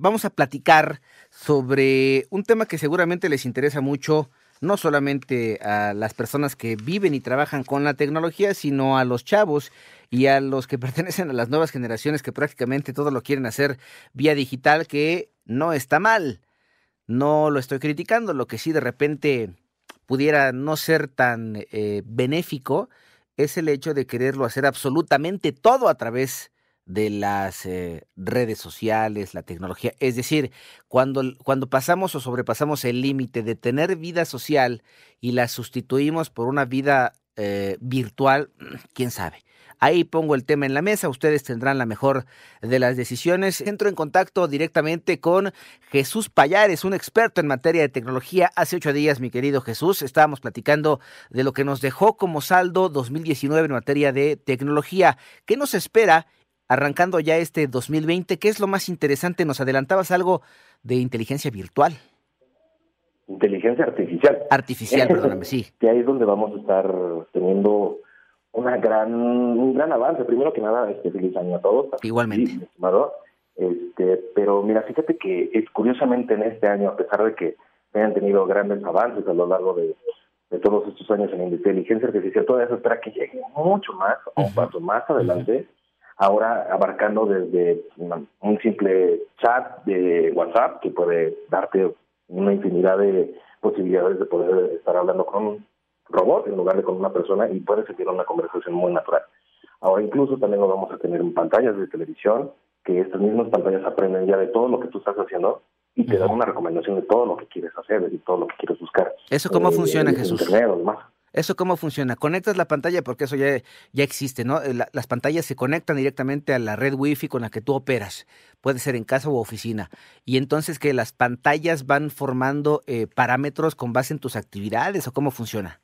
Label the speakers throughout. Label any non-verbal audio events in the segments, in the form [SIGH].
Speaker 1: vamos a platicar sobre un tema que seguramente les interesa mucho, no solamente a las personas que viven y trabajan con la tecnología, sino a los chavos y a los que [LAUGHS] pertenecen a las nuevas generaciones que prácticamente todo lo quieren hacer vía digital, que no está mal. No lo estoy criticando, lo que sí de repente pudiera no ser tan eh, benéfico es el hecho de quererlo hacer absolutamente todo a través de las eh, redes sociales, la tecnología. Es decir, cuando, cuando pasamos o sobrepasamos el límite de tener vida social y la sustituimos por una vida eh, virtual, [CLEARS THROAT] quién sabe. Ahí pongo el tema en la mesa, ustedes tendrán la mejor de las decisiones. Entro en contacto directamente con Jesús Payares, un experto en materia de tecnología. Hace ocho días, mi querido Jesús, estábamos platicando de lo que nos dejó como saldo 2019 en materia de tecnología. ¿Qué nos espera arrancando ya este 2020? ¿Qué es lo más interesante? Nos adelantabas algo de inteligencia virtual.
Speaker 2: Inteligencia artificial.
Speaker 1: Artificial, [LAUGHS] perdóname, sí.
Speaker 2: Que ahí es donde vamos a estar teniendo una gran, un gran avance. Primero que nada, este, feliz año a todos.
Speaker 1: Igualmente.
Speaker 2: estimado. Este, pero mira, fíjate que es curiosamente en este año, a pesar de que hayan tenido grandes avances a lo largo de, todos estos años en inteligencia artificial, todavía se espera que llegue mucho más, o un paso más adelante, ahora abarcando desde un simple chat de WhatsApp que puede darte una infinidad de posibilidades de poder estar hablando con robot en lugar de con una persona y puede sentir una conversación muy natural. Ahora incluso también lo vamos a tener en pantallas de televisión, que estas mismas pantallas aprenden ya de todo lo que tú estás haciendo y te dan una recomendación de todo lo que quieres hacer y todo lo que quieres buscar.
Speaker 1: ¿Eso cómo eh, funciona, Jesús? ¿Eso cómo funciona? Conectas la pantalla, porque eso ya, ya existe, ¿no? las pantallas se conectan directamente a la red Wi-Fi con la que tú operas. Puede ser en casa u oficina. Y entonces que las pantallas van formando eh, parámetros con base en tus actividades o cómo funciona?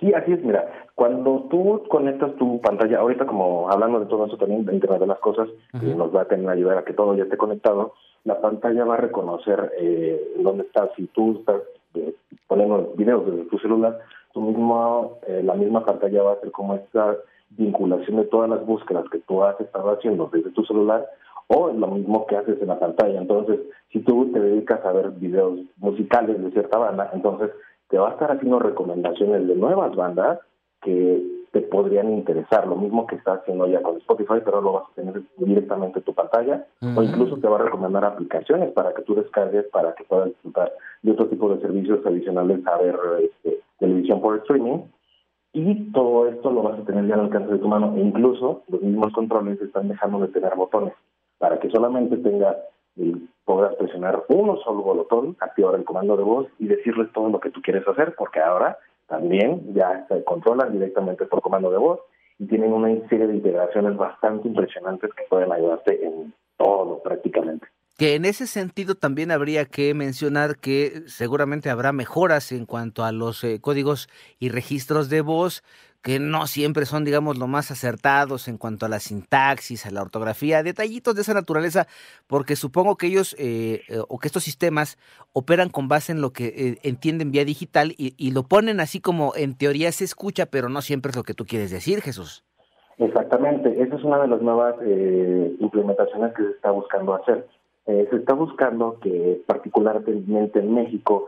Speaker 2: Sí, así es, mira, cuando tú conectas tu pantalla, ahorita como hablando de todo eso también, de Internet de las Cosas, que nos va a tener ayudar a que todo ya esté conectado, la pantalla va a reconocer eh, dónde estás, si tú estás eh, poniendo videos desde tu celular, tú mismo, eh, la misma pantalla va a hacer como esta vinculación de todas las búsquedas que tú has estado haciendo desde tu celular o lo mismo que haces en la pantalla. Entonces, si tú te dedicas a ver videos musicales de cierta banda, entonces te va a estar haciendo recomendaciones de nuevas bandas que te podrían interesar, lo mismo que está haciendo ya con Spotify, pero lo vas a tener directamente en tu pantalla, o incluso te va a recomendar aplicaciones para que tú descargues, para que puedas disfrutar de otro tipo de servicios adicionales a ver este, televisión por streaming, y todo esto lo vas a tener ya al alcance de tu mano, e incluso los mismos controles están dejando de tener botones, para que solamente tenga y podrás presionar uno solo botón, activar el comando de voz y decirles todo lo que tú quieres hacer, porque ahora también ya se controlan directamente por comando de voz y tienen una serie de integraciones bastante impresionantes que pueden ayudarte en todo prácticamente.
Speaker 1: Que en ese sentido también habría que mencionar que seguramente habrá mejoras en cuanto a los eh, códigos y registros de voz que no siempre son, digamos, lo más acertados en cuanto a la sintaxis, a la ortografía, detallitos de esa naturaleza, porque supongo que ellos eh, eh, o que estos sistemas operan con base en lo que eh, entienden vía digital y, y, lo ponen así como en teoría se escucha, pero no siempre es lo que tú quieres decir, Jesús.
Speaker 2: Exactamente, esa es una de las nuevas implementaciones que se está buscando hacer. Se está buscando que particularmente en México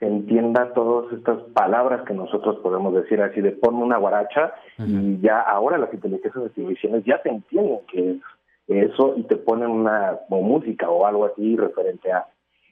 Speaker 2: se entienda todas estas palabras que nosotros podemos decir así de ponme una guaracha y ya ahora las inteligencias artificiales ya te entienden que es eso y te ponen una música o algo así referente a.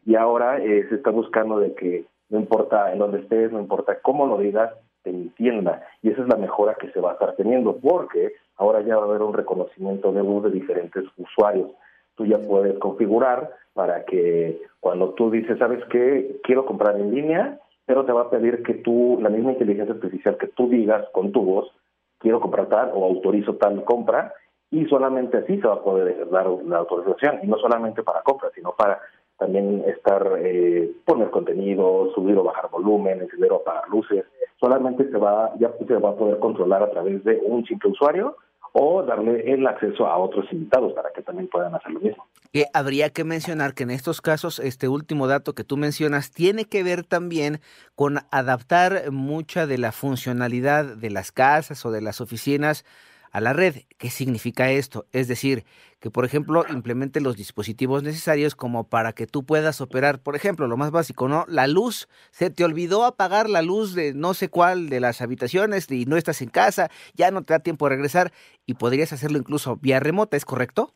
Speaker 2: Y ahora eh, se está buscando de que no importa en dónde estés, no importa cómo lo digas, te entienda. Y esa es la mejora que se va a estar teniendo porque ahora ya va a haber un reconocimiento de voz de diferentes usuarios. Tú ya puedes configurar para que cuando tú dices, ¿sabes qué? Quiero comprar en línea, pero te va a pedir que tú, la misma inteligencia artificial, que tú digas con tu voz, quiero comprar tal o autorizo tal compra, y solamente así se va a poder dar la autorización, y no solamente para compra, sino para también estar, eh, poner contenido, subir o bajar volumen, encender o apagar luces, solamente se va, ya se va a poder controlar a través de un simple usuario o darle el acceso a otros invitados para que también puedan hacer lo mismo.
Speaker 1: Que habría que mencionar que en estos casos, este último dato que tú mencionas tiene que ver también con adaptar mucha de la funcionalidad de las casas o de las oficinas a la red. ¿Qué significa esto? Es decir, que por ejemplo implemente los dispositivos necesarios como para que tú puedas operar, por ejemplo, lo más básico, ¿no? La luz, se te olvidó apagar la luz de no sé cuál de las habitaciones y no estás en casa, ya no te da tiempo de regresar y podrías hacerlo incluso vía remota, ¿es correcto?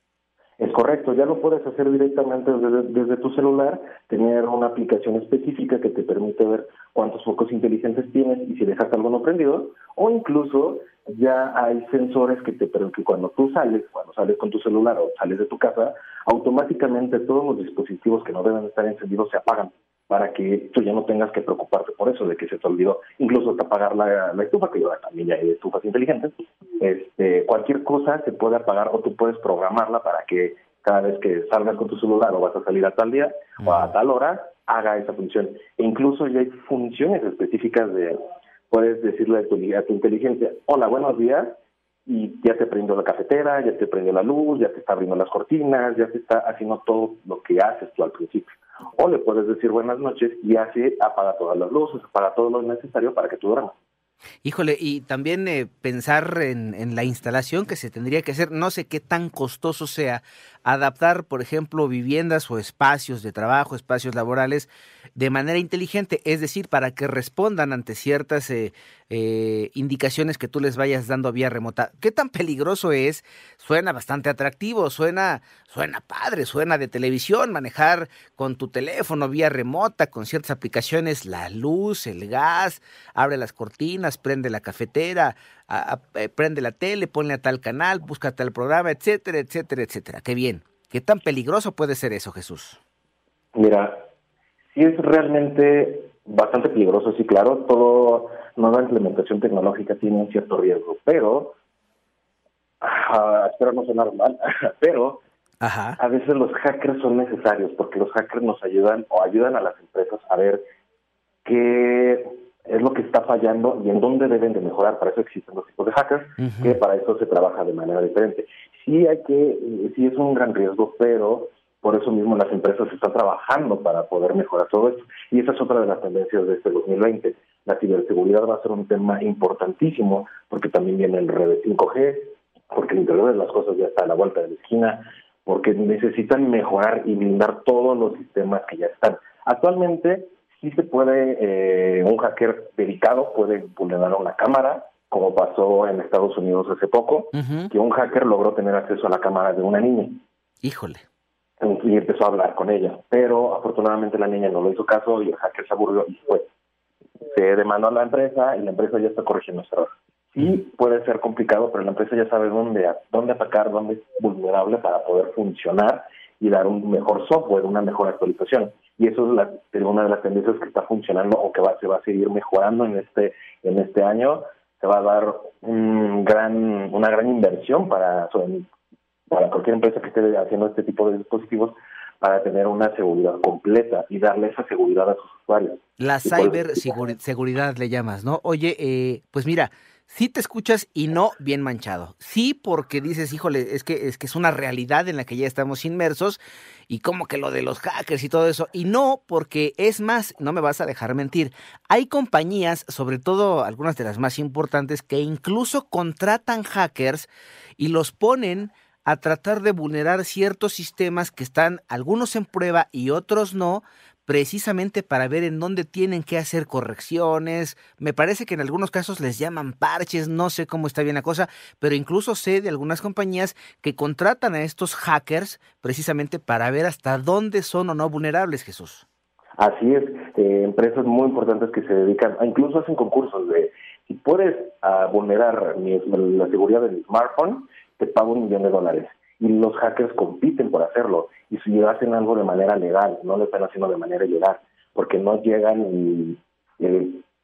Speaker 2: Es correcto, ya lo puedes hacer directamente desde, tu celular, tener una aplicación específica que te permite ver cuántos focos inteligentes tienes y si dejas alguno prendido, o incluso ya hay sensores que te que cuando tú sales, cuando sales con tu celular o sales de tu casa, automáticamente todos los dispositivos que no deben estar encendidos se apagan para que tú ya no tengas que preocuparte por eso, de que se te olvidó, incluso hasta apagar la, estufa, que ahora también ya hay estufas inteligentes, este, cualquier cosa se puede apagar o tú puedes programarla para que cada vez que salgas con tu celular o vas a salir a tal día o a tal hora, haga esa función. E incluso ya hay funciones específicas de, puedes decirle a tu, a tu inteligencia, hola, buenos días, y ya te prendió la cafetera, ya te prendió la luz, ya te está abriendo las cortinas, ya te está haciendo todo lo que haces tú al principio. O le puedes decir buenas noches y así apaga todas las luces, apaga todo lo necesario para que tú duermas.
Speaker 1: Híjole, y también eh, pensar en, en, la instalación que se tendría que hacer, no sé qué tan costoso sea adaptar, por ejemplo, viviendas o espacios de trabajo, espacios laborales, de manera inteligente, es decir, para que respondan ante ciertas eh, eh, indicaciones que tú les vayas dando vía remota. ¿Qué tan peligroso es? Suena bastante atractivo, suena, suena padre, suena de televisión, manejar con tu teléfono vía remota, con ciertas aplicaciones, la luz, el gas, abre las cortinas, prende la cafetera, eh, prende la tele, ponle a tal canal, busca tal programa, etcétera, etcétera, etcétera. Qué bien. ¿Qué tan peligroso puede ser eso, Jesús?
Speaker 2: Mira, sí es realmente bastante peligroso, sí, claro. Todo nueva implementación tecnológica tiene un cierto riesgo, pero ah, espero no sonar mal, [LAUGHS] pero a veces los hackers son necesarios porque los hackers nos ayudan o ayudan a las empresas a ver qué es lo que está fallando y en dónde deben de mejorar. Para eso existen los tipos de hackers, que para eso se trabaja de manera diferente. Sí hay que, sí es un gran riesgo, pero por eso mismo las empresas están trabajando para poder mejorar todo esto. Y esa es otra de las tendencias de este 2020. La ciberseguridad va a ser un tema importantísimo porque también viene el red 5G, porque el interior de las cosas ya está a la vuelta de la esquina, porque necesitan mejorar y blindar todos los sistemas que ya están. Actualmente sí se puede, eh, un hacker dedicado puede vulnerar una cámara, como pasó en Estados Unidos hace poco, que un hacker logró tener acceso a la cámara de una niña.
Speaker 1: Híjole.
Speaker 2: Y empezó a hablar con ella, pero afortunadamente la niña no lo hizo caso y el hacker se aburrió y fue. Se demandó a la empresa y la empresa ya está corrigiendo ese error. Sí puede ser complicado, pero la empresa ya sabe dónde, dónde atacar, dónde es vulnerable para poder funcionar y dar un mejor software, una mejor actualización y eso es la, una de las tendencias que está funcionando o que va, se va a seguir mejorando en este en este año se va a dar un gran una gran inversión para para cualquier empresa que esté haciendo este tipo de dispositivos para tener una seguridad completa y darle esa seguridad a sus usuarios.
Speaker 1: La ciberseguridad le llamas, ¿no? Oye, eh, pues mira, sí te escuchas y no bien manchado. Sí, porque dices, híjole, es que, es que es una realidad en la que ya estamos inmersos y como que lo de los hackers y todo eso. Y no, porque es más, no me vas a dejar mentir, hay compañías, sobre todo algunas de las más importantes, que incluso contratan hackers y los ponen a tratar de vulnerar ciertos sistemas que están algunos en prueba y otros no, precisamente para ver en dónde tienen que hacer correcciones. Me parece que en algunos casos les llaman parches, no sé cómo está bien la cosa, pero incluso sé de algunas compañías que contratan a estos hackers precisamente para ver hasta dónde son o no vulnerables, Jesús.
Speaker 2: Así es, eh, empresas muy importantes que se dedican, incluso hacen concursos de, si puedes ah, vulnerar la seguridad de mi smartphone, te pago un millón de dólares y los hackers compiten por hacerlo. Y si hacen algo de manera legal, no lo están haciendo de manera ilegal, porque no llegan y,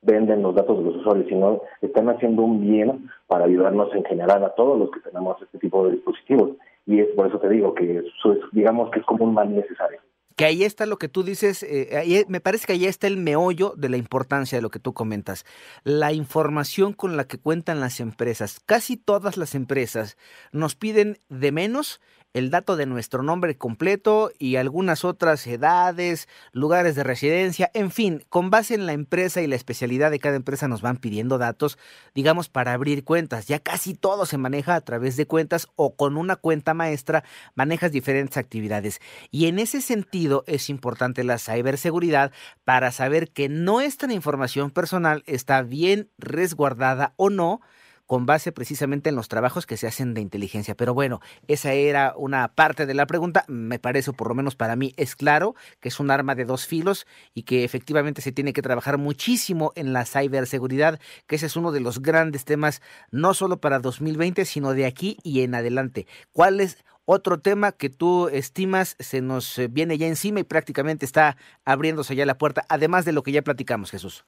Speaker 2: venden los datos de los usuarios, sino están haciendo un bien para ayudarnos en general a todos los que tenemos este tipo de dispositivos. Y es por eso te digo que eso es, digamos que es como un mal necesario
Speaker 1: que ahí está lo que tú dices, eh, me parece que ahí está el meollo de la importancia de lo que tú comentas, la información con la que cuentan las empresas. Casi todas las empresas nos piden de menos el dato de nuestro nombre completo y algunas otras edades, lugares de residencia, en fin, con base en la empresa y la especialidad de cada empresa nos van pidiendo datos, digamos, para abrir cuentas. Ya casi todo se maneja a través de cuentas o con una cuenta maestra manejas diferentes actividades. Y en ese sentido es importante la ciberseguridad para saber que nuestra información personal está bien resguardada o no con base precisamente en los trabajos que se hacen de inteligencia. Pero bueno, esa era una parte de la pregunta. Me parece, por lo menos para mí, es claro que es un arma de dos filos y que efectivamente se tiene que trabajar muchísimo en la ciberseguridad, que ese es uno de los grandes temas, no solo para 2020, sino de aquí y en adelante. ¿Cuál es otro tema que tú estimas se nos eh, viene ya encima y prácticamente está abriéndose ya la puerta, además de lo que ya platicamos, Jesús?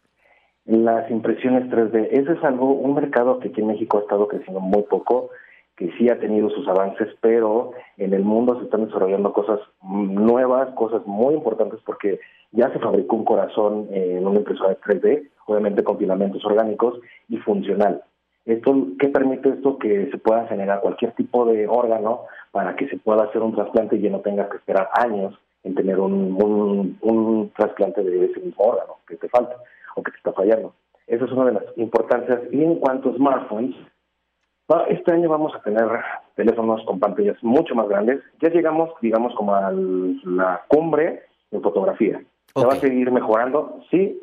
Speaker 2: Las impresiones 3D. Ese es algo, un mercado que aquí en México ha estado creciendo muy poco, que sí ha tenido sus avances, pero en el mundo se están desarrollando cosas nuevas, cosas muy importantes, porque ya se fabricó un corazón en una impresora 3D, obviamente con filamentos orgánicos y funcional. Esto, ¿Qué permite esto? Que se pueda generar cualquier tipo de órgano para que se pueda hacer un trasplante y no tengas que esperar años en tener un, un, un trasplante de ese mismo órgano que te falta o que te está fallando. Esa es una de las importancias. Y en cuanto a smartphones, este año vamos a tener teléfonos con pantallas mucho más grandes. Ya llegamos, digamos, como a la cumbre en fotografía. Se va a seguir mejorando, sí,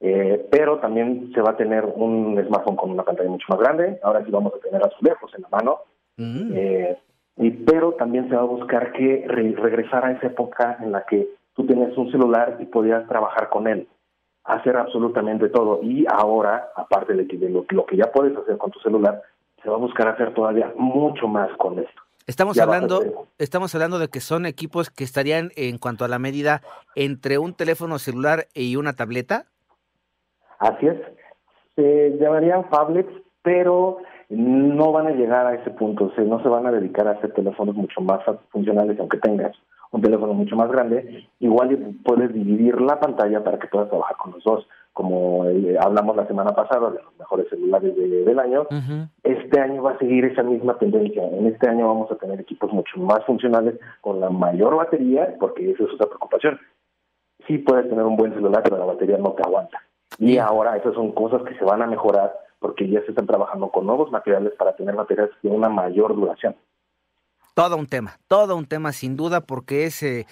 Speaker 2: eh, pero también se va a tener un smartphone con una pantalla mucho más grande. Ahora sí vamos a tener azulejos en la mano. Mm. Eh, y, pero también se va a buscar que regresar a esa época en la que tú tenías un celular y podías trabajar con él hacer absolutamente todo. Y ahora, aparte de, que, de lo, que ya puedes hacer con tu celular, se va a buscar hacer todavía mucho más con esto.
Speaker 1: Estamos hablando, estamos hablando de que son equipos que estarían en cuanto a la medida entre un teléfono celular y una tableta.
Speaker 2: Así es. Se llamarían phablets, pero no van a llegar a ese punto. O no se van a dedicar a hacer teléfonos mucho más funcionales, aunque tengas un teléfono mucho más grande, igual puedes dividir la pantalla para que puedas trabajar con los dos, como eh, hablamos la semana pasada de los mejores celulares del año. Este año va a seguir esa misma tendencia. En este año vamos a tener equipos mucho más funcionales con la mayor batería, porque esa es otra preocupación. Sí puedes tener un buen celular, pero la batería no te aguanta. Y ahora esas son cosas que se van a mejorar porque ya se están trabajando con nuevos materiales para tener baterías de una mayor duración.
Speaker 1: Todo un tema, todo un tema sin duda, porque es eh,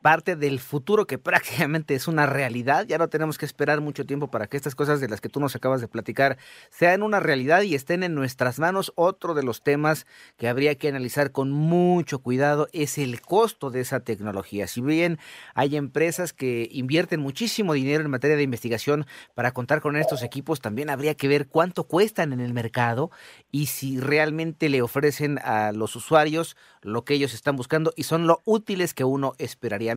Speaker 1: parte del futuro que [LAUGHS] prácticamente es una realidad. Ya no tenemos que esperar mucho tiempo para que estas cosas de las que tú nos acabas de platicar sean una realidad y estén en nuestras manos. Otro de los temas que habría que analizar con mucho cuidado es el costo de esa tecnología. Si bien hay empresas que invierten muchísimo dinero en materia de investigación para contar con estos equipos, también habría que ver cuánto cuestan en el mercado y si realmente le ofrecen a los usuarios lo que ellos están buscando y son lo útiles que uno esperaría